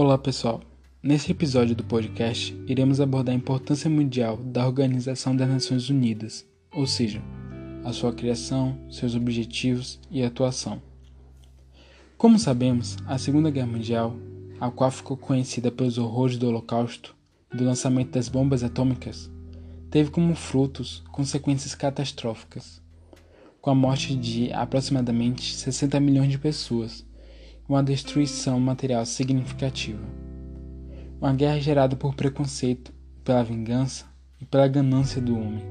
Olá pessoal, nesse episódio do podcast iremos abordar a importância mundial da Organização das Nações Unidas, ou seja, a sua criação, seus objetivos e atuação. Como sabemos, a Segunda Guerra Mundial, a qual ficou conhecida pelos horrores do Holocausto e do lançamento das bombas atômicas, teve como frutos consequências catastróficas, com a morte de aproximadamente 60 milhões de pessoas uma destruição material significativa. Uma guerra gerada por preconceito, pela vingança e pela ganância do homem.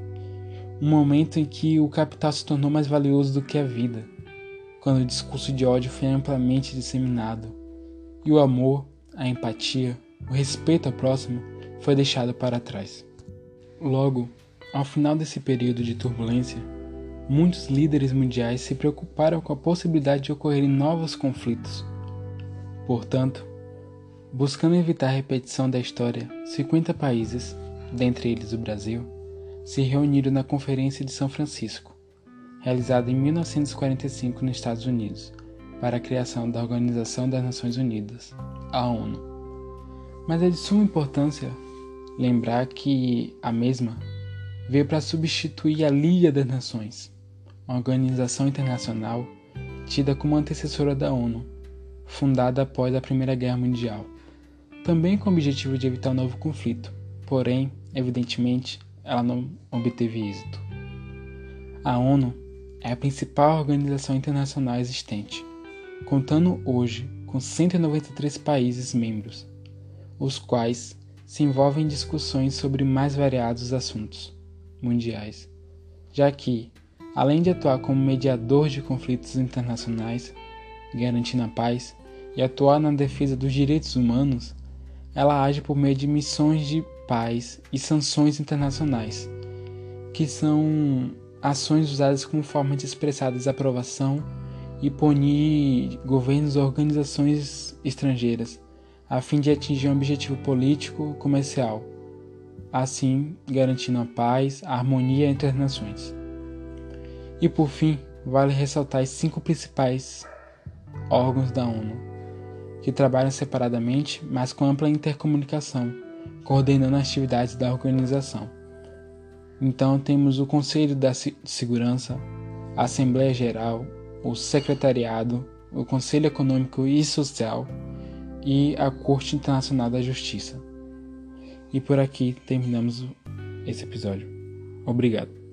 Um momento em que o capital se tornou mais valioso do que a vida, quando o discurso de ódio foi amplamente disseminado e o amor, a empatia, o respeito ao próximo foi deixado para trás. Logo, ao final desse período de turbulência, muitos líderes mundiais se preocuparam com a possibilidade de ocorrerem novos conflitos. Portanto, buscando evitar a repetição da história, 50 países, dentre eles o Brasil, se reuniram na Conferência de São Francisco, realizada em 1945 nos Estados Unidos, para a criação da Organização das Nações Unidas, a ONU. Mas é de suma importância lembrar que a mesma veio para substituir a Liga das Nações, uma organização internacional tida como antecessora da ONU, fundada após a Primeira Guerra Mundial, também com o objetivo de evitar um novo conflito, porém, evidentemente, ela não obteve êxito. A ONU é a principal organização internacional existente, contando hoje com 193 países membros, os quais se envolvem em discussões sobre mais variados assuntos mundiais, já que além de atuar como mediador de conflitos internacionais, garantindo a paz, e atuar na defesa dos direitos humanos, ela age por meio de missões de paz e sanções internacionais, que são ações usadas como forma de expressar desaprovação e punir governos ou organizações estrangeiras, a fim de atingir um objetivo político comercial, assim garantindo a paz, a harmonia entre as nações. E por fim, vale ressaltar os cinco principais órgãos da ONU, que trabalham separadamente, mas com ampla intercomunicação, coordenando as atividades da organização. Então temos o Conselho da Segurança, a Assembleia Geral, o Secretariado, o Conselho Econômico e Social e a Corte Internacional da Justiça. E por aqui terminamos esse episódio. Obrigado.